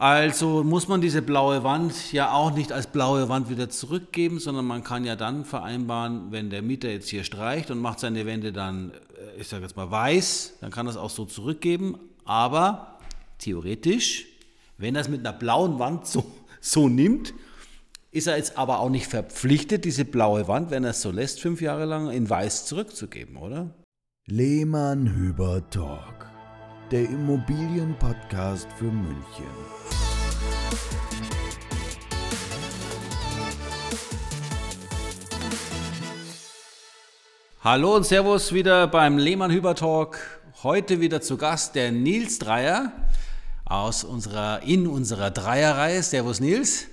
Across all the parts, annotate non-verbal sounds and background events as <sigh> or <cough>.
Also muss man diese blaue Wand ja auch nicht als blaue Wand wieder zurückgeben, sondern man kann ja dann vereinbaren, wenn der Mieter jetzt hier streicht und macht seine Wände dann, äh, ich sage jetzt mal weiß, dann kann das auch so zurückgeben. Aber theoretisch, wenn er es mit einer blauen Wand so, so nimmt, ist er jetzt aber auch nicht verpflichtet, diese blaue Wand, wenn er es so lässt, fünf Jahre lang in weiß zurückzugeben, oder? Lehmann Hüber Talk, der Immobilienpodcast für München. Hallo und Servus wieder beim Lehmann Hüber Talk. Heute wieder zu Gast der Nils Dreier aus unserer, in unserer Dreierreihe. Servus Nils.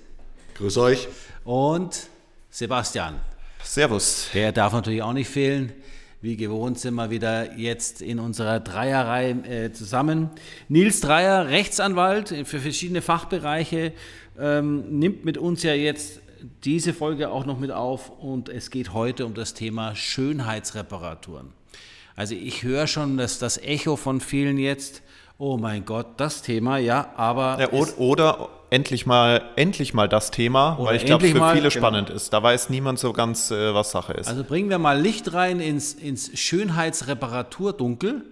Grüß euch. Und Sebastian. Servus. Der darf natürlich auch nicht fehlen. Wie gewohnt sind wir wieder jetzt in unserer Dreierreihe äh, zusammen. Nils Dreier, Rechtsanwalt für verschiedene Fachbereiche, ähm, nimmt mit uns ja jetzt diese Folge auch noch mit auf und es geht heute um das Thema Schönheitsreparaturen. Also ich höre schon dass das Echo von vielen jetzt, oh mein Gott, das Thema, ja, aber... Ja, oder, oder, endlich mal, endlich mal das Thema, weil ich glaube, für mal, viele genau. spannend ist. Da weiß niemand so ganz, äh, was Sache ist. Also bringen wir mal Licht rein ins, ins Schönheitsreparaturdunkel.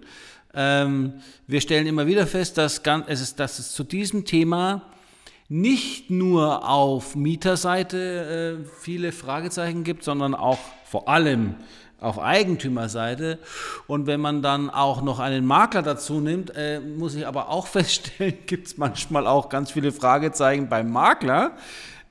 Ähm, wir stellen immer wieder fest, dass, es, ist, dass es zu diesem Thema nicht nur auf Mieterseite äh, viele Fragezeichen gibt, sondern auch vor allem auf Eigentümerseite. Und wenn man dann auch noch einen Makler dazu nimmt, äh, muss ich aber auch <laughs> feststellen, gibt es manchmal auch ganz viele Fragezeichen beim Makler.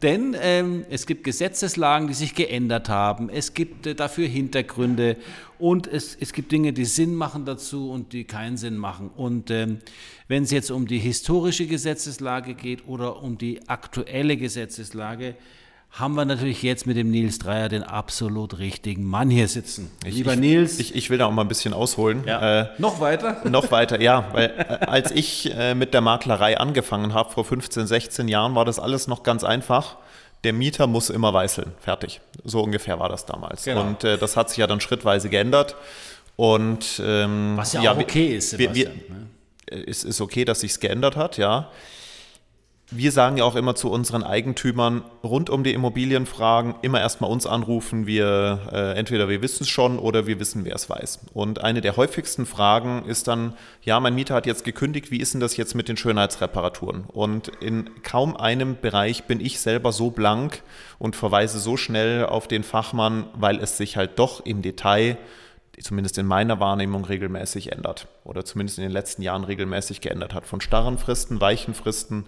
Denn ähm, es gibt Gesetzeslagen, die sich geändert haben. Es gibt äh, dafür Hintergründe und es, es gibt Dinge, die Sinn machen dazu und die keinen Sinn machen. Und ähm, wenn es jetzt um die historische Gesetzeslage geht oder um die aktuelle Gesetzeslage, haben wir natürlich jetzt mit dem Nils Dreier den absolut richtigen Mann hier sitzen. Ich, Lieber ich, Nils. Ich, ich, will da auch mal ein bisschen ausholen. Ja. Äh, noch weiter? <laughs> Noch weiter, ja. Weil äh, als ich äh, mit der Maklerei angefangen habe, vor 15, 16 Jahren, war das alles noch ganz einfach. Der Mieter muss immer weißeln. Fertig. So ungefähr war das damals. Genau. Und äh, das hat sich ja dann schrittweise geändert. Und, ähm, Was ja, ja auch okay ist, Sebastian. Wir, wir, ne? Es ist okay, dass sich geändert hat, ja wir sagen ja auch immer zu unseren Eigentümern rund um die Immobilienfragen immer erstmal uns anrufen. Wir äh, entweder wir wissen es schon oder wir wissen, wer es weiß. Und eine der häufigsten Fragen ist dann, ja, mein Mieter hat jetzt gekündigt, wie ist denn das jetzt mit den Schönheitsreparaturen? Und in kaum einem Bereich bin ich selber so blank und verweise so schnell auf den Fachmann, weil es sich halt doch im Detail zumindest in meiner Wahrnehmung regelmäßig ändert oder zumindest in den letzten Jahren regelmäßig geändert hat. Von starren Fristen, weichen Fristen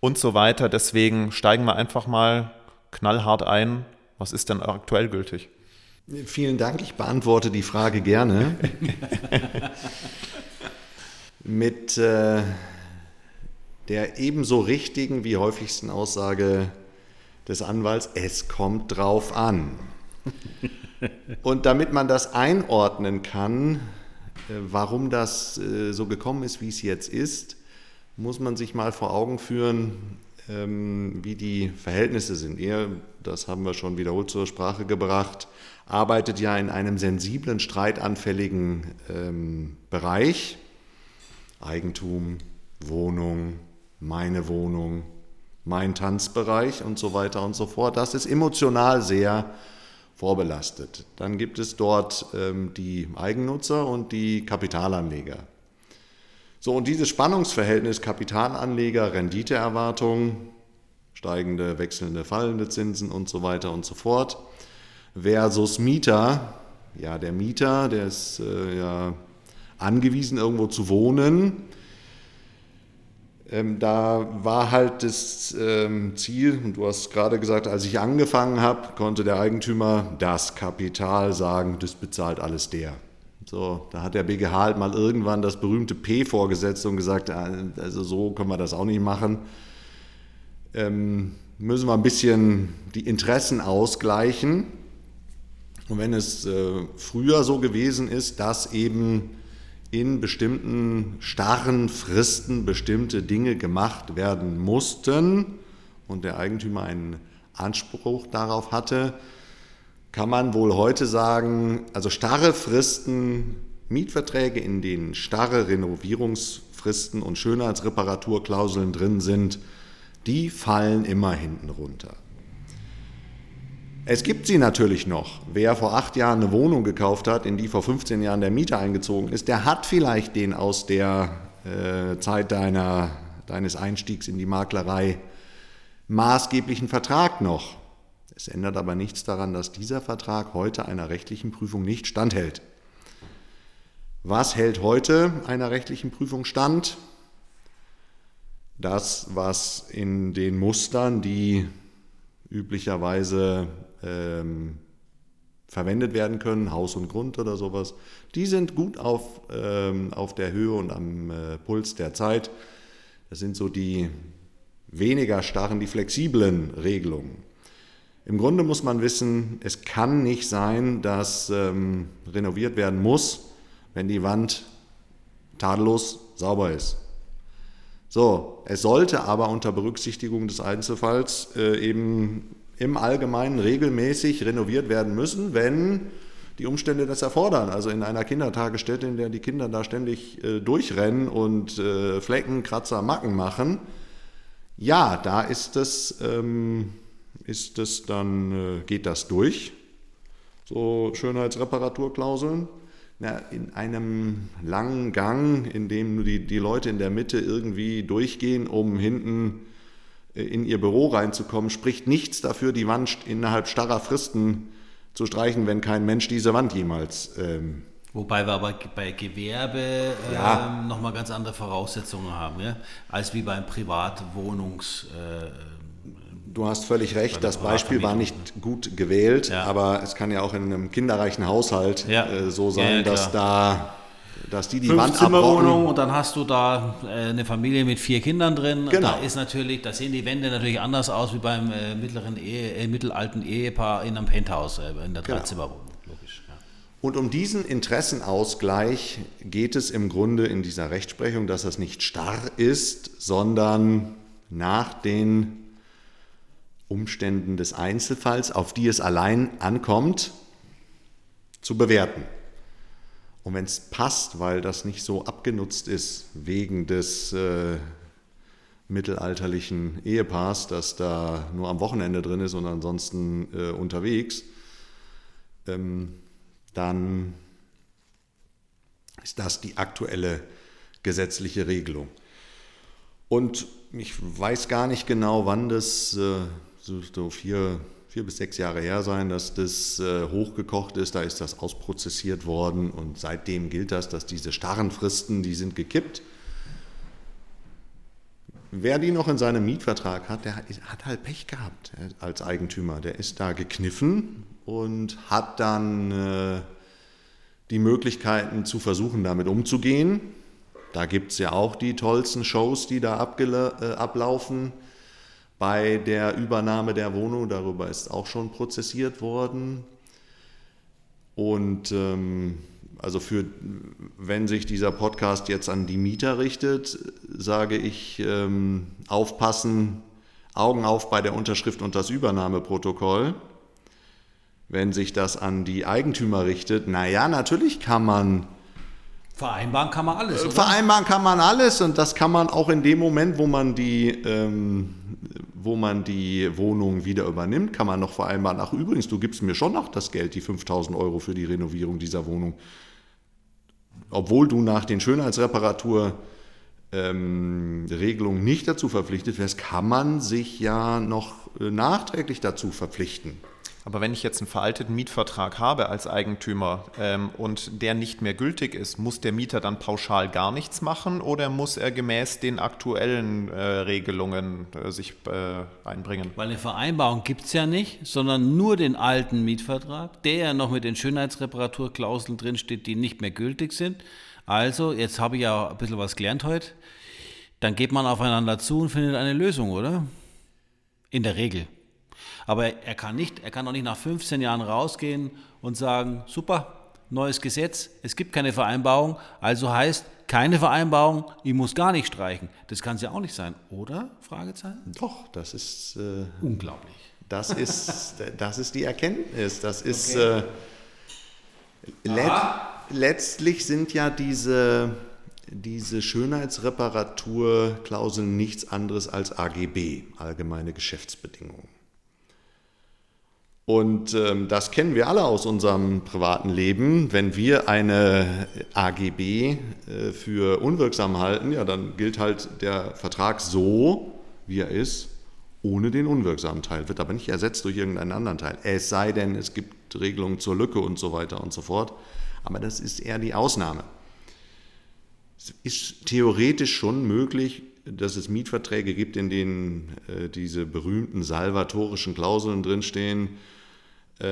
und so weiter. Deswegen steigen wir einfach mal knallhart ein. Was ist denn aktuell gültig? Vielen Dank, ich beantworte die Frage gerne. <laughs> Mit äh, der ebenso richtigen wie häufigsten Aussage des Anwalts, es kommt drauf an. <laughs> Und damit man das einordnen kann, äh, warum das äh, so gekommen ist, wie es jetzt ist, muss man sich mal vor Augen führen, ähm, wie die Verhältnisse sind. Er, das haben wir schon wiederholt zur Sprache gebracht, arbeitet ja in einem sensiblen, streitanfälligen ähm, Bereich. Eigentum, Wohnung, meine Wohnung, mein Tanzbereich und so weiter und so fort. Das ist emotional sehr vorbelastet. Dann gibt es dort ähm, die Eigennutzer und die Kapitalanleger. So, und dieses Spannungsverhältnis Kapitalanleger, Renditeerwartung, steigende, wechselnde, fallende Zinsen und so weiter und so fort, versus Mieter, ja, der Mieter, der ist äh, ja angewiesen, irgendwo zu wohnen. Ähm, da war halt das ähm, Ziel, und du hast gerade gesagt, als ich angefangen habe, konnte der Eigentümer das Kapital sagen, das bezahlt alles der. So, da hat der BGH halt mal irgendwann das berühmte P vorgesetzt und gesagt, also so können wir das auch nicht machen. Ähm, müssen wir ein bisschen die Interessen ausgleichen. Und wenn es äh, früher so gewesen ist, dass eben in bestimmten starren Fristen bestimmte Dinge gemacht werden mussten und der Eigentümer einen Anspruch darauf hatte, kann man wohl heute sagen, also starre Fristen, Mietverträge, in denen starre Renovierungsfristen Fristen und Schönheitsreparaturklauseln drin sind, die fallen immer hinten runter. Es gibt sie natürlich noch. Wer vor acht Jahren eine Wohnung gekauft hat, in die vor 15 Jahren der Mieter eingezogen ist, der hat vielleicht den aus der äh, Zeit deiner, deines Einstiegs in die Maklerei maßgeblichen Vertrag noch. Es ändert aber nichts daran, dass dieser Vertrag heute einer rechtlichen Prüfung nicht standhält. Was hält heute einer rechtlichen Prüfung stand? Das, was in den Mustern, die üblicherweise ähm, verwendet werden können, Haus und Grund oder sowas, die sind gut auf, ähm, auf der Höhe und am äh, Puls der Zeit. Das sind so die weniger starren, die flexiblen Regelungen. Im Grunde muss man wissen, es kann nicht sein, dass ähm, renoviert werden muss, wenn die Wand tadellos sauber ist. So, es sollte aber unter Berücksichtigung des Einzelfalls äh, eben im Allgemeinen regelmäßig renoviert werden müssen, wenn die Umstände das erfordern. Also in einer Kindertagesstätte, in der die Kinder da ständig äh, durchrennen und äh, Flecken, Kratzer, Macken machen, ja, da ist es, ähm, ist es dann, äh, geht das durch, so Schönheitsreparaturklauseln. Na, in einem langen Gang, in dem die, die Leute in der Mitte irgendwie durchgehen, um hinten in ihr Büro reinzukommen, spricht nichts dafür, die Wand innerhalb starrer Fristen zu streichen, wenn kein Mensch diese Wand jemals. Ähm Wobei wir aber bei Gewerbe ja. ähm, nochmal ganz andere Voraussetzungen haben, ja? als wie beim Privatwohnungs. Äh, Du hast völlig recht, das Beispiel war nicht gut gewählt, ja. aber es kann ja auch in einem kinderreichen Haushalt ja. äh, so sein, dass da dass die die Fünf Wand Zimmerwohnung und dann hast du da äh, eine Familie mit vier Kindern drin. Genau. Da ist natürlich, da sehen die Wände natürlich anders aus wie beim äh, mittleren Ehe, äh, mittelalten Ehepaar in einem Penthouse äh, in der genau. Dreizimmerwohnung. Logisch. Ja. Und um diesen Interessenausgleich geht es im Grunde in dieser Rechtsprechung, dass das nicht starr ist, sondern nach den Umständen des Einzelfalls, auf die es allein ankommt, zu bewerten. Und wenn es passt, weil das nicht so abgenutzt ist wegen des äh, mittelalterlichen Ehepaars, das da nur am Wochenende drin ist und ansonsten äh, unterwegs, ähm, dann ist das die aktuelle gesetzliche Regelung. Und ich weiß gar nicht genau, wann das, äh, so, so vier, vier bis sechs Jahre her sein, dass das äh, hochgekocht ist. Da ist das ausprozessiert worden und seitdem gilt das, dass diese starren Fristen, die sind gekippt. Wer die noch in seinem Mietvertrag hat, der hat halt Pech gehabt als Eigentümer. Der ist da gekniffen und hat dann äh, die Möglichkeiten zu versuchen, damit umzugehen. Da gibt es ja auch die tollsten Shows, die da äh, ablaufen bei der Übernahme der Wohnung. Darüber ist auch schon prozessiert worden. Und ähm, also für, wenn sich dieser Podcast jetzt an die Mieter richtet, sage ich, ähm, aufpassen, Augen auf bei der Unterschrift und das Übernahmeprotokoll. Wenn sich das an die Eigentümer richtet, naja, natürlich kann man Vereinbaren kann man alles. Oder? Vereinbaren kann man alles und das kann man auch in dem Moment, wo man die, ähm, wo man die Wohnung wieder übernimmt, kann man noch vereinbaren. Ach übrigens, du gibst mir schon noch das Geld, die 5000 Euro für die Renovierung dieser Wohnung. Obwohl du nach den Schönheitsreparaturregelungen ähm, nicht dazu verpflichtet wärst, kann man sich ja noch äh, nachträglich dazu verpflichten. Aber wenn ich jetzt einen veralteten Mietvertrag habe als Eigentümer ähm, und der nicht mehr gültig ist, muss der Mieter dann pauschal gar nichts machen oder muss er gemäß den aktuellen äh, Regelungen äh, sich äh, einbringen? Weil eine Vereinbarung gibt es ja nicht, sondern nur den alten Mietvertrag, der ja noch mit den Schönheitsreparaturklauseln drinsteht, die nicht mehr gültig sind. Also, jetzt habe ich ja ein bisschen was gelernt heute. Dann geht man aufeinander zu und findet eine Lösung, oder? In der Regel. Aber er kann nicht, er kann doch nicht nach 15 Jahren rausgehen und sagen, super, neues Gesetz, es gibt keine Vereinbarung, also heißt keine Vereinbarung, ich muss gar nicht streichen. Das kann es ja auch nicht sein, oder? Fragezeichen? Doch, das ist äh, unglaublich. Das ist, <laughs> das ist die Erkenntnis. Das ist okay. äh, let, letztlich sind ja diese diese Schönheitsreparaturklauseln nichts anderes als AGB, allgemeine Geschäftsbedingungen. Und ähm, das kennen wir alle aus unserem privaten Leben. Wenn wir eine AGB äh, für unwirksam halten, ja, dann gilt halt der Vertrag so, wie er ist, ohne den unwirksamen Teil, wird aber nicht ersetzt durch irgendeinen anderen Teil. Es sei denn, es gibt Regelungen zur Lücke und so weiter und so fort. Aber das ist eher die Ausnahme. Es ist theoretisch schon möglich, dass es Mietverträge gibt, in denen äh, diese berühmten salvatorischen Klauseln drinstehen, äh,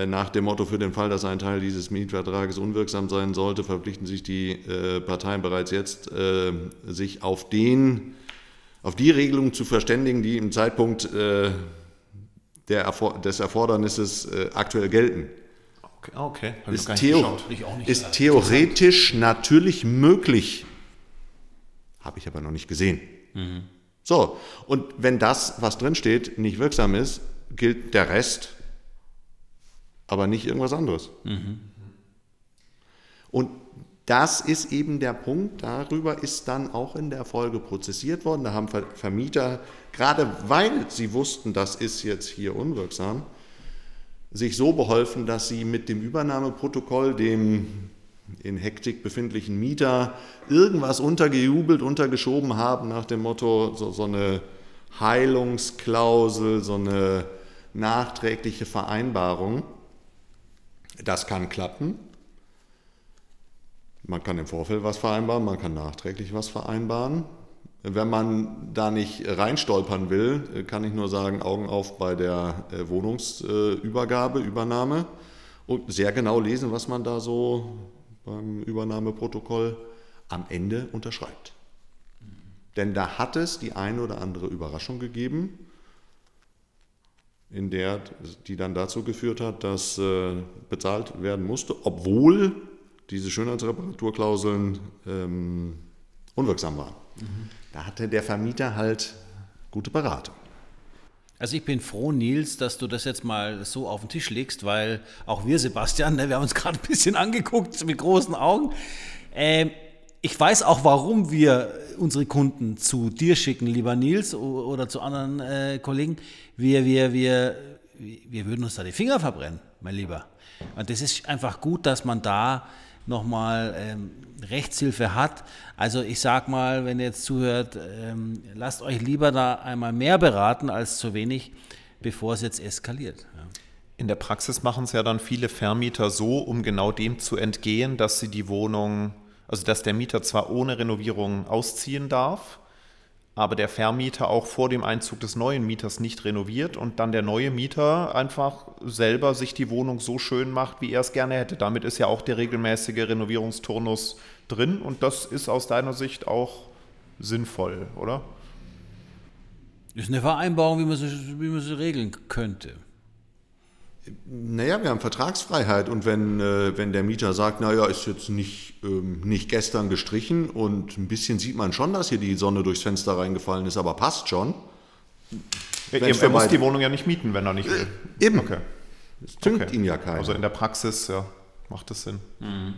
nach dem Motto, für den Fall, dass ein Teil dieses Mietvertrages unwirksam sein sollte, verpflichten sich die äh, Parteien bereits jetzt, äh, sich auf, den, auf die Regelungen zu verständigen, die im Zeitpunkt äh, der, des Erfordernisses äh, aktuell gelten. Okay, okay. Ist, theo ist theoretisch natürlich möglich, habe ich aber noch nicht gesehen. Mhm. So, und wenn das, was drinsteht, nicht wirksam ist, gilt der Rest aber nicht irgendwas anderes. Mhm. Und das ist eben der Punkt, darüber ist dann auch in der Folge prozessiert worden. Da haben Vermieter, gerade weil sie wussten, das ist jetzt hier unwirksam, sich so beholfen, dass sie mit dem Übernahmeprotokoll dem in Hektik befindlichen Mieter irgendwas untergejubelt, untergeschoben haben nach dem Motto, so, so eine Heilungsklausel, so eine nachträgliche Vereinbarung. Das kann klappen. Man kann im Vorfeld was vereinbaren, man kann nachträglich was vereinbaren. Wenn man da nicht reinstolpern will, kann ich nur sagen, Augen auf bei der äh, Wohnungsübergabe, Übernahme und sehr genau lesen, was man da so beim Übernahmeprotokoll am Ende unterschreibt. Denn da hat es die eine oder andere Überraschung gegeben, in der, die dann dazu geführt hat, dass äh, bezahlt werden musste, obwohl diese Schönheitsreparaturklauseln ähm, unwirksam waren. Mhm. Da hatte der Vermieter halt gute Beratung. Also ich bin froh, Nils, dass du das jetzt mal so auf den Tisch legst, weil auch wir, Sebastian, ne, wir haben uns gerade ein bisschen angeguckt mit großen Augen. Ähm, ich weiß auch, warum wir unsere Kunden zu dir schicken, lieber Nils, oder zu anderen äh, Kollegen. Wir, wir, wir, wir würden uns da die Finger verbrennen, mein Lieber. Und das ist einfach gut, dass man da nochmal ähm, Rechtshilfe hat. Also ich sag mal, wenn ihr jetzt zuhört, ähm, lasst euch lieber da einmal mehr beraten als zu wenig, bevor es jetzt eskaliert. Ja. In der Praxis machen es ja dann viele Vermieter so, um genau dem zu entgehen, dass sie die Wohnung also dass der Mieter zwar ohne Renovierung ausziehen darf, aber der Vermieter auch vor dem Einzug des neuen Mieters nicht renoviert und dann der neue Mieter einfach selber sich die Wohnung so schön macht, wie er es gerne hätte. Damit ist ja auch der regelmäßige Renovierungsturnus drin und das ist aus deiner Sicht auch sinnvoll, oder? Das ist eine Vereinbarung, wie man sie, wie man sie regeln könnte. Naja, wir haben Vertragsfreiheit und wenn, äh, wenn der Mieter sagt, naja, ist jetzt nicht, ähm, nicht gestern gestrichen und ein bisschen sieht man schon, dass hier die Sonne durchs Fenster reingefallen ist, aber passt schon. Er, er muss die Wohnung ja nicht mieten, wenn er nicht will. Äh, eben. Okay. Es tünkt okay. ihn ja keiner. Also in der Praxis ja, macht das Sinn. Mhm.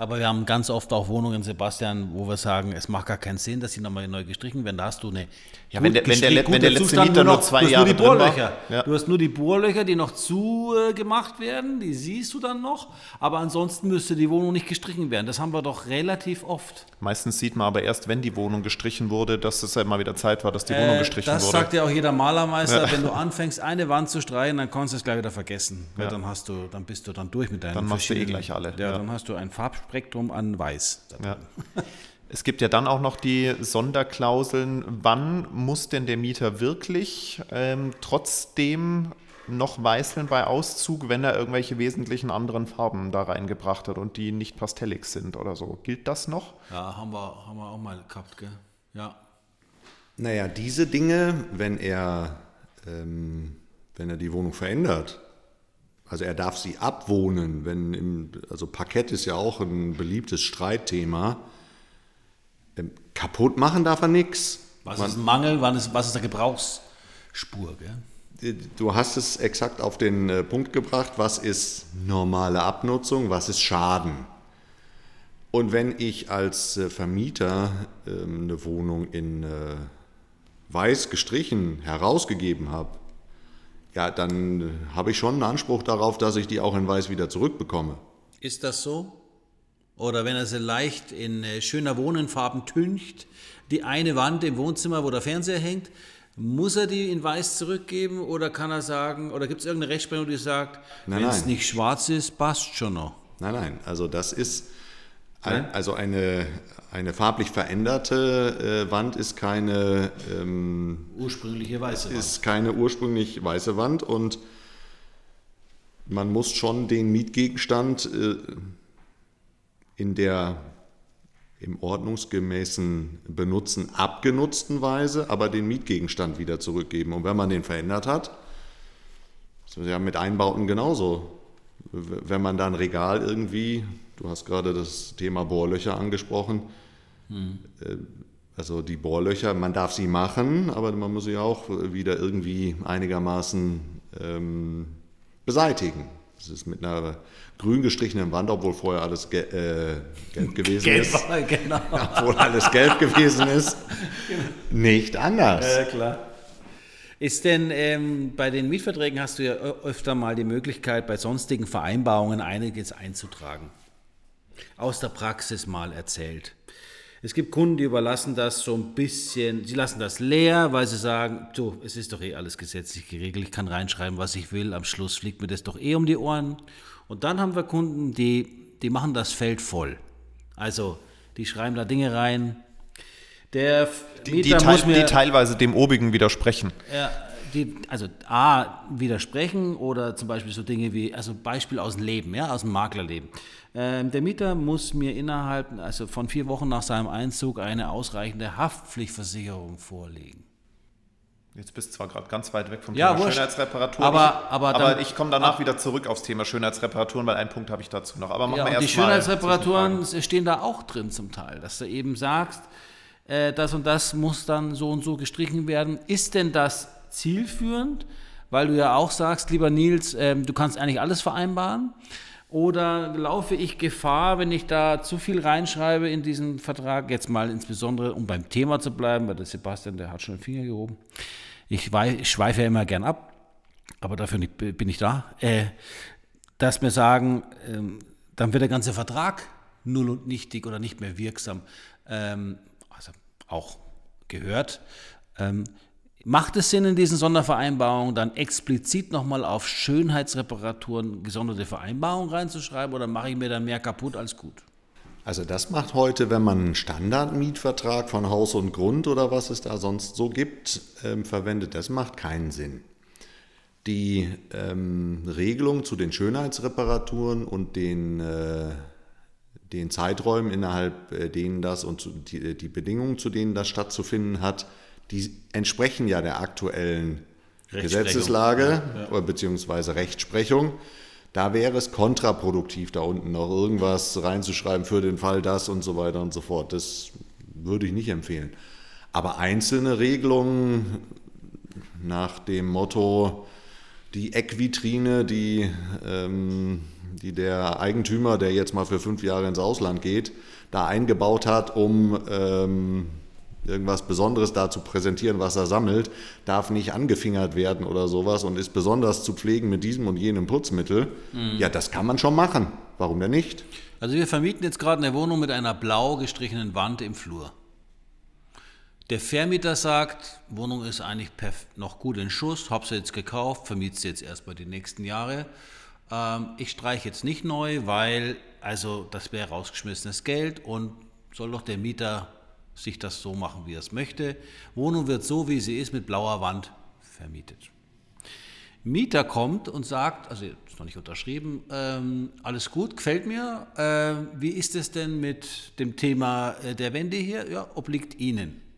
Aber wir haben ganz oft auch Wohnungen, Sebastian, wo wir sagen, es macht gar keinen Sinn, dass sie nochmal neu gestrichen werden. Da hast du eine. Ja, wenn der, wenn der, wenn der letzte Mieter nur, zwei Jahre nur die Bohrlöcher. Ja. Du hast nur die Bohrlöcher, die noch zugemacht äh, werden, die siehst du dann noch. Aber ansonsten müsste die Wohnung nicht gestrichen werden. Das haben wir doch relativ oft. Meistens sieht man aber erst, wenn die Wohnung gestrichen wurde, dass es halt mal wieder Zeit war, dass die äh, Wohnung gestrichen das wurde. Das sagt ja auch jeder Malermeister. Ja. Wenn du anfängst, eine Wand zu streichen, dann kannst du es gleich wieder vergessen. Ja. dann, hast du, dann bist du dann durch mit deinen Dann machst du eh gleich alle. Ja, dann hast du ein Farbspektrum an Weiß. Ja. <laughs> Es gibt ja dann auch noch die Sonderklauseln. Wann muss denn der Mieter wirklich ähm, trotzdem noch weißeln bei Auszug, wenn er irgendwelche wesentlichen anderen Farben da reingebracht hat und die nicht pastellig sind oder so? Gilt das noch? Ja, haben wir, haben wir auch mal gehabt, gell? Ja. Naja, diese Dinge, wenn er, ähm, wenn er die Wohnung verändert, also er darf sie abwohnen, wenn im, also Parkett ist ja auch ein beliebtes Streitthema. Ähm, kaputt machen darf er nichts. Was Man, ist ein Mangel, was ist, was ist der Gebrauchsspur? Gell? Du hast es exakt auf den äh, Punkt gebracht, was ist normale Abnutzung, was ist Schaden. Und wenn ich als äh, Vermieter ähm, eine Wohnung in äh, weiß gestrichen herausgegeben habe, ja, dann habe ich schon einen Anspruch darauf, dass ich die auch in weiß wieder zurückbekomme. Ist das so? Oder wenn er sie leicht in äh, schöner Wohnenfarben tüncht, die eine Wand im Wohnzimmer, wo der Fernseher hängt, muss er die in weiß zurückgeben oder kann er sagen, oder gibt es irgendeine Rechtsprechung, die sagt, wenn es nicht schwarz ist, passt schon noch? Nein, nein, also das ist Nein? also eine, eine farblich veränderte äh, Wand ist keine, ähm, Ursprüngliche weiße Wand. ist keine ursprünglich weiße Wand und man muss schon den Mietgegenstand äh, in der im ordnungsgemäßen Benutzen abgenutzten Weise, aber den Mietgegenstand wieder zurückgeben. Und wenn man den verändert hat, das ist ja mit Einbauten genauso. Wenn man da ein Regal irgendwie, du hast gerade das Thema Bohrlöcher angesprochen, äh, also die Bohrlöcher, man darf sie machen, aber man muss sie auch wieder irgendwie einigermaßen ähm, beseitigen. Das ist mit einer grün gestrichenen Wand, obwohl vorher alles ge äh, gelb gewesen ist, war, genau. obwohl alles gelb gewesen ist, <laughs> nicht anders. Ja, klar. Ist denn ähm, bei den Mietverträgen hast du ja öfter mal die Möglichkeit, bei sonstigen Vereinbarungen einiges einzutragen. Aus der Praxis mal erzählt. Es gibt Kunden, die überlassen das so ein bisschen, sie lassen das leer, weil sie sagen, du, es ist doch eh alles gesetzlich geregelt, ich kann reinschreiben, was ich will, am Schluss fliegt mir das doch eh um die Ohren. Und dann haben wir Kunden, die, die machen das Feld voll. Also, die schreiben da Dinge rein. Der Die, Mieter teil, mir, die teilweise dem obigen widersprechen. ja, die, also A, widersprechen oder zum Beispiel so Dinge wie, also Beispiel aus dem Leben, ja, aus dem Maklerleben. Ähm, der Mieter muss mir innerhalb, also von vier Wochen nach seinem Einzug eine ausreichende Haftpflichtversicherung vorlegen. Jetzt bist du zwar gerade ganz weit weg vom Ja, Thema wurscht. Schönheitsreparaturen. Aber- ich, aber aber dann- ich komme danach wieder zurück aufs Thema Schönheitsreparaturen, weil einen Punkt habe ich dazu noch. Aber machen Ja, wir die erst mal Schönheitsreparaturen stehen da auch drin zum Teil, dass du eben sagst, äh, das und das muss dann so und so gestrichen werden. Ist denn das zielführend? Weil du ja auch sagst, lieber Nils, ähm, du kannst eigentlich alles vereinbaren. Oder laufe ich Gefahr, wenn ich da zu viel reinschreibe in diesen Vertrag, jetzt mal insbesondere, um beim Thema zu bleiben, weil der Sebastian, der hat schon den Finger gehoben. Ich, ich schweife ja immer gern ab, aber dafür nicht, bin ich da. Äh, dass wir sagen, ähm, dann wird der ganze Vertrag null und nichtig oder nicht mehr wirksam. Ähm, auch gehört. Ähm, macht es Sinn, in diesen Sondervereinbarungen dann explizit nochmal auf Schönheitsreparaturen gesonderte Vereinbarungen reinzuschreiben oder mache ich mir dann mehr kaputt als gut? Also das macht heute, wenn man einen Standardmietvertrag von Haus und Grund oder was es da sonst so gibt, ähm, verwendet, das macht keinen Sinn. Die ähm, Regelung zu den Schönheitsreparaturen und den, äh, den Zeiträumen, innerhalb äh, denen das und die, die Bedingungen, zu denen das stattzufinden hat, die entsprechen ja der aktuellen. Gesetzeslage oder beziehungsweise Rechtsprechung. Da wäre es kontraproduktiv, da unten noch irgendwas reinzuschreiben für den Fall das und so weiter und so fort. Das würde ich nicht empfehlen. Aber einzelne Regelungen nach dem Motto, die Eckvitrine, die, ähm, die der Eigentümer, der jetzt mal für fünf Jahre ins Ausland geht, da eingebaut hat, um ähm, irgendwas Besonderes da zu präsentieren, was er sammelt, darf nicht angefingert werden oder sowas und ist besonders zu pflegen mit diesem und jenem Putzmittel. Ja, das kann man schon machen. Warum denn nicht? Also wir vermieten jetzt gerade eine Wohnung mit einer blau gestrichenen Wand im Flur. Der Vermieter sagt, Wohnung ist eigentlich noch gut in Schuss, hab sie jetzt gekauft, vermiete sie jetzt erstmal die nächsten Jahre. Ähm, ich streiche jetzt nicht neu, weil also das wäre rausgeschmissenes Geld und soll doch der Mieter sich das so machen, wie er es möchte. Wohnung wird so, wie sie ist, mit blauer Wand vermietet. Mieter kommt und sagt, also ist noch nicht unterschrieben, ähm, alles gut, gefällt mir. Äh, wie ist es denn mit dem Thema äh, der Wände hier? Ja, obliegt Ihnen.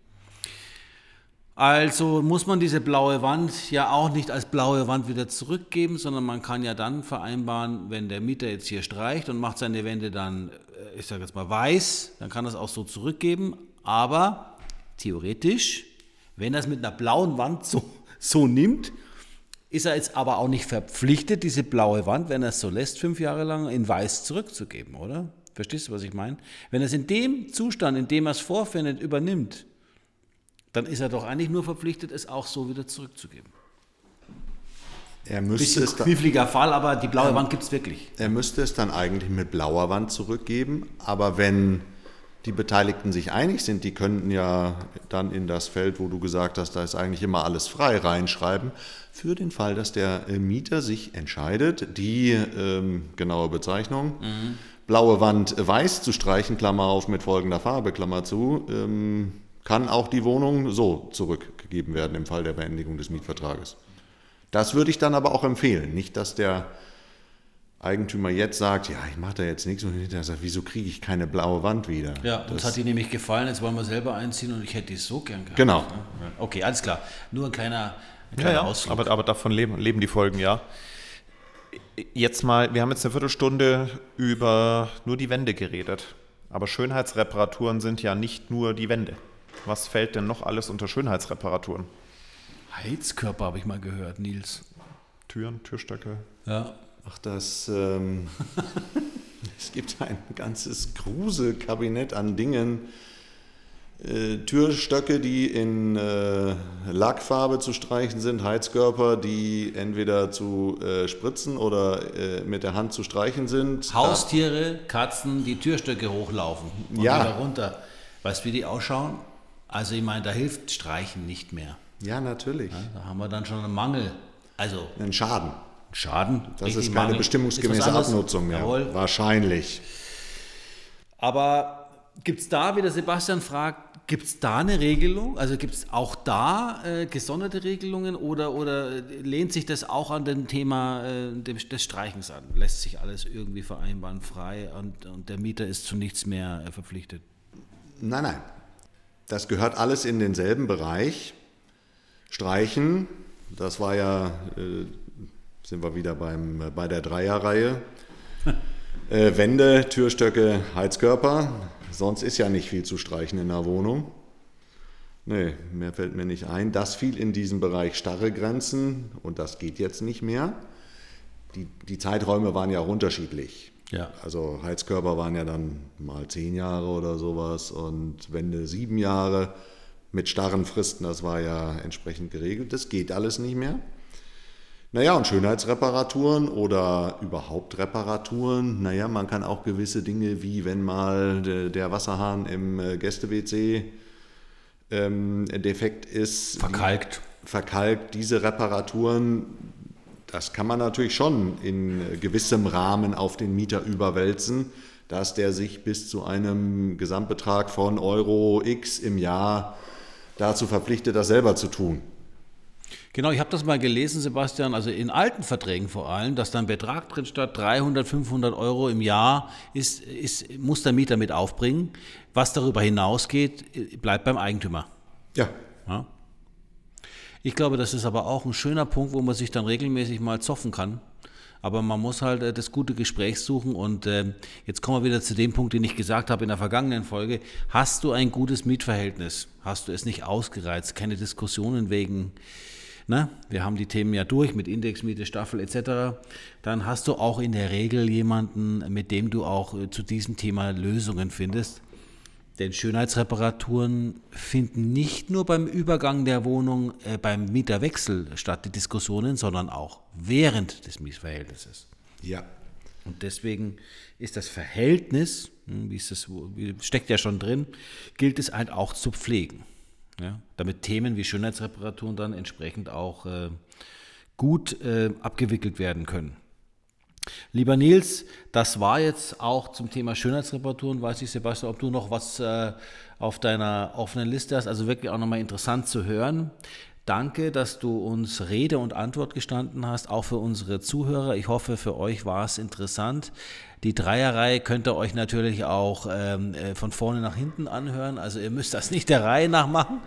Also muss man diese blaue Wand ja auch nicht als blaue Wand wieder zurückgeben, sondern man kann ja dann vereinbaren, wenn der Mieter jetzt hier streicht und macht seine Wände dann, äh, ich sage jetzt mal weiß, dann kann es auch so zurückgeben. Aber theoretisch, wenn er es mit einer blauen Wand so, so nimmt, ist er jetzt aber auch nicht verpflichtet, diese blaue Wand, wenn er es so lässt, fünf Jahre lang in weiß zurückzugeben, oder? Verstehst du, was ich meine? Wenn er es in dem Zustand, in dem er es vorfindet, übernimmt, dann ist er doch eigentlich nur verpflichtet, es auch so wieder zurückzugeben. Er müsste, Bisschen es dann, kniffliger Fall, aber die blaue Wand gibt es wirklich. er müsste es dann eigentlich mit blauer Wand zurückgeben. Aber wenn die Beteiligten sich einig sind, die könnten ja dann in das Feld, wo du gesagt hast, da ist eigentlich immer alles frei, reinschreiben, für den Fall, dass der äh, Mieter sich entscheidet, die ähm, genaue Bezeichnung, blaue Wand weiß zu streichen, Klammer auf mit folgender Farbe, Klammer zu, ähm, kann auch die Wohnung so zurückgegeben werden im Fall der Beendigung des Mietvertrages. Das würde ich dann aber auch empfehlen. Nicht, dass der Eigentümer jetzt sagt, ja, ich mache da jetzt nichts und hinterher sagt, wieso kriege ich keine blaue Wand wieder? Ja, uns das, hat die nämlich gefallen, jetzt wollen wir selber einziehen und ich hätte die so gern gehabt. Genau. Okay, alles klar. Nur ein kleiner, ein Ja, kleiner ja, Ausflug. aber, aber davon leben, leben die Folgen, ja. Jetzt mal, wir haben jetzt eine Viertelstunde über nur die Wände geredet. Aber Schönheitsreparaturen sind ja nicht nur die Wände. Was fällt denn noch alles unter Schönheitsreparaturen? Heizkörper habe ich mal gehört, Nils. Türen, Türstöcke. Ja. ach, das, ähm, <laughs> es gibt ein ganzes Gruselkabinett an Dingen. Äh, Türstöcke, die in äh, Lackfarbe zu streichen sind, Heizkörper, die entweder zu äh, spritzen oder äh, mit der Hand zu streichen sind. Haustiere, Katzen, die Türstöcke hochlaufen und Ja. wieder runter. Weißt du, wie die ausschauen? Also ich meine, da hilft Streichen nicht mehr. Ja, natürlich. Da haben wir dann schon einen Mangel. Also Ein Schaden. Schaden. Das ist keine Mangel. bestimmungsgemäße Ist. Abnutzung mehr. Jawohl. Wahrscheinlich. Aber gibt es da, wie der Sebastian fragt, gibt es da eine Regelung? Also gibt es auch da äh, gesonderte Regelungen oder, oder lehnt sich das auch an dem Thema äh, dem, des Streichens an? Lässt sich alles irgendwie vereinbaren, frei und, und der Mieter ist zu nichts mehr äh, verpflichtet? Nein, nein. Das gehört alles in denselben Bereich. Streichen, das war ja, äh, sind wir wieder beim, äh, bei der Dreierreihe. <laughs> äh, Wände, Türstöcke, Heizkörper. Sonst ist ja nicht viel zu streichen in der Wohnung. Nee, mehr fällt mir nicht ein. Das fiel in diesen Bereich starre Grenzen und das geht jetzt nicht mehr. Die, die Zeiträume waren ja auch unterschiedlich. Ja. Also Heizkörper waren ja dann mal zehn Jahre oder sowas und Wände sieben Jahre mit starren Fristen, das war ja entsprechend geregelt. Das geht alles nicht mehr. Naja, und Schönheitsreparaturen oder überhaupt Reparaturen, naja, man kann auch gewisse Dinge wie wenn mal de- der Wasserhahn im äh, Gäste-WC ähm, defekt ist, Verkalkt. verkalkt, diese Reparaturen, das kann man natürlich schon in gewissem Rahmen auf den Mieter überwälzen, dass der sich bis zu einem Gesamtbetrag von Euro X im Jahr dazu verpflichtet, das selber zu tun. Genau, ich habe das mal gelesen, Sebastian, also in alten Verträgen vor allem, dass da ein Betrag drin statt 300, 500 Euro im Jahr ist, ist, muss der Mieter mit aufbringen. Was darüber hinausgeht, bleibt beim Eigentümer. Ja, Ja. Ich glaube, das ist aber auch ein schöner Punkt, wo man sich dann regelmäßig mal zoffen kann. Aber man muss halt äh, das gute Gespräch suchen. Und äh, jetzt kommen wir wieder zu dem Punkt, den ich gesagt habe in der vergangenen Folge. Hast du ein gutes Mietverhältnis? Hast du es nicht ausgereizt? Keine Diskussionen wegen, na, wir haben die Themen ja durch mit Indexmiete, Staffel etc. Dann hast du auch in der Regel jemanden, mit dem du auch äh, zu diesem Thema Lösungen findest. Denn Schönheitsreparaturen finden nicht nur beim Übergang der Wohnung, äh, beim Mieterwechsel statt, die Diskussionen, sondern auch während des Mietverhältnisses. ja. Und deswegen ist das Verhältnis, hm, wie ist das, steckt ja schon drin, gilt es halt auch zu pflegen. Ja? Damit Themen wie Schönheitsreparaturen dann entsprechend auch äh, gut äh, abgewickelt werden können. Lieber Nils, das war jetzt auch zum Thema Schönheitsreparaturen. Weiß ich, Sebastian, ob du noch was äh, auf deiner offenen Liste hast. Also wirklich auch nochmal interessant zu hören. Danke, dass du uns Rede und Antwort gestanden hast, auch für unsere Zuhörer. Ich hoffe, für euch war es interessant. Die Dreierreihe könnt ihr euch natürlich auch ähm, äh, von vorne nach hinten anhören. Also ihr müsst das nicht der Reihe nach machen.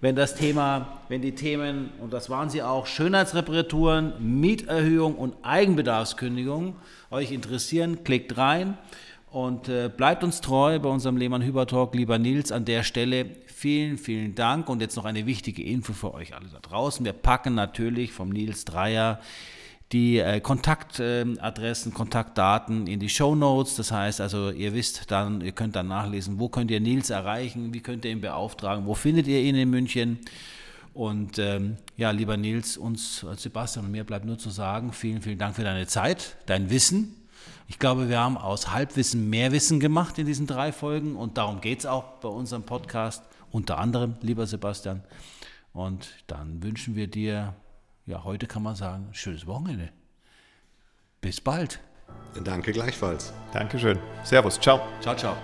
Wenn das Thema, wenn die Themen, und das waren sie auch, Schönheitsreparaturen, Mieterhöhung und Eigenbedarfskündigung euch interessieren, klickt rein und äh, bleibt uns treu bei unserem Lehmann-Hüber-Talk. Lieber Nils, an der Stelle vielen, vielen Dank. Und jetzt noch eine wichtige Info für euch alle da draußen. Wir packen natürlich vom Nils Dreier die äh, Kontaktadressen, Kontaktdaten in die Show Notes. Das heißt also, ihr wisst dann, ihr könnt dann nachlesen, wo könnt ihr Nils erreichen, wie könnt ihr ihn beauftragen, wo findet ihr ihn in München. Und ähm, ja, lieber Nils, uns als Sebastian und mir bleibt nur zu sagen, vielen, vielen Dank für deine Zeit, dein Wissen. Ich glaube, wir haben aus Halbwissen mehr Wissen gemacht in diesen drei Folgen und darum geht es auch bei unserem Podcast, unter anderem, lieber Sebastian. Und dann wünschen wir dir ja, heute kann man sagen, schönes Wochenende. Bis bald. Danke gleichfalls. Dankeschön. Servus. Ciao. Ciao, ciao.